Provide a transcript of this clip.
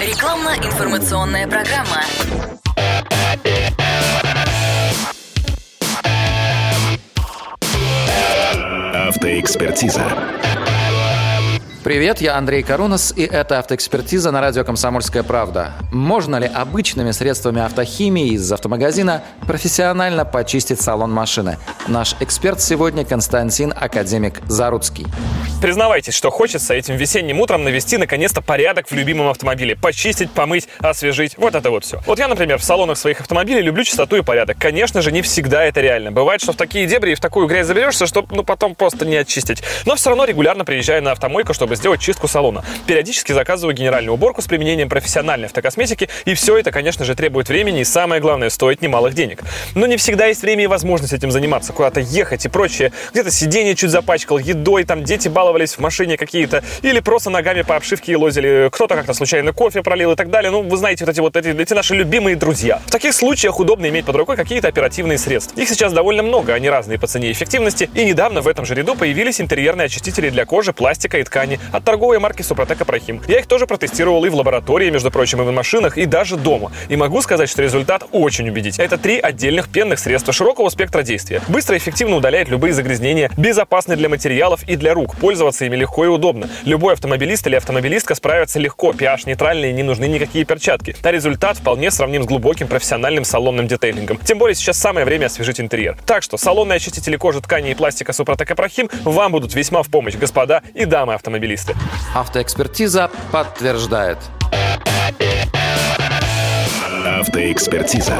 Рекламно-информационная программа. Автоэкспертиза. Привет, я Андрей Карунас, и это автоэкспертиза на радио «Комсомольская правда». Можно ли обычными средствами автохимии из автомагазина профессионально почистить салон машины? Наш эксперт сегодня Константин Академик Заруцкий. Признавайтесь, что хочется этим весенним утром навести наконец-то порядок в любимом автомобиле. Почистить, помыть, освежить. Вот это вот все. Вот я, например, в салонах своих автомобилей люблю чистоту и порядок. Конечно же, не всегда это реально. Бывает, что в такие дебри и в такую грязь заберешься, что ну потом просто не очистить. Но все равно регулярно приезжаю на автомойку, чтобы сделать чистку салона. Периодически заказываю генеральную уборку с применением профессиональной автокосметики, и все это, конечно же, требует времени и, самое главное, стоит немалых денег. Но не всегда есть время и возможность этим заниматься, куда-то ехать и прочее. Где-то сиденье чуть запачкал, едой, там дети баловались в машине какие-то, или просто ногами по обшивке лозили, кто-то как-то случайно кофе пролил и так далее. Ну, вы знаете, вот эти вот эти, эти наши любимые друзья. В таких случаях удобно иметь под рукой какие-то оперативные средства. Их сейчас довольно много, они разные по цене и эффективности, и недавно в этом же ряду появились интерьерные очистители для кожи, пластика и ткани от торговой марки Супротек Апрахим. Я их тоже протестировал и в лаборатории, между прочим, и в машинах, и даже дома. И могу сказать, что результат очень убедительный. Это три отдельных пенных средства широкого спектра действия. Быстро и эффективно удаляет любые загрязнения, безопасны для материалов и для рук. Пользоваться ими легко и удобно. Любой автомобилист или автомобилистка справятся легко. pH нейтральные, не нужны никакие перчатки. А результат вполне сравним с глубоким профессиональным салонным детейлингом. Тем более сейчас самое время освежить интерьер. Так что салонные очистители кожи, ткани и пластика Супротек Апрахим вам будут весьма в помощь, господа и дамы автомобилисты. Автоэкспертиза подтверждает. Автоэкспертиза.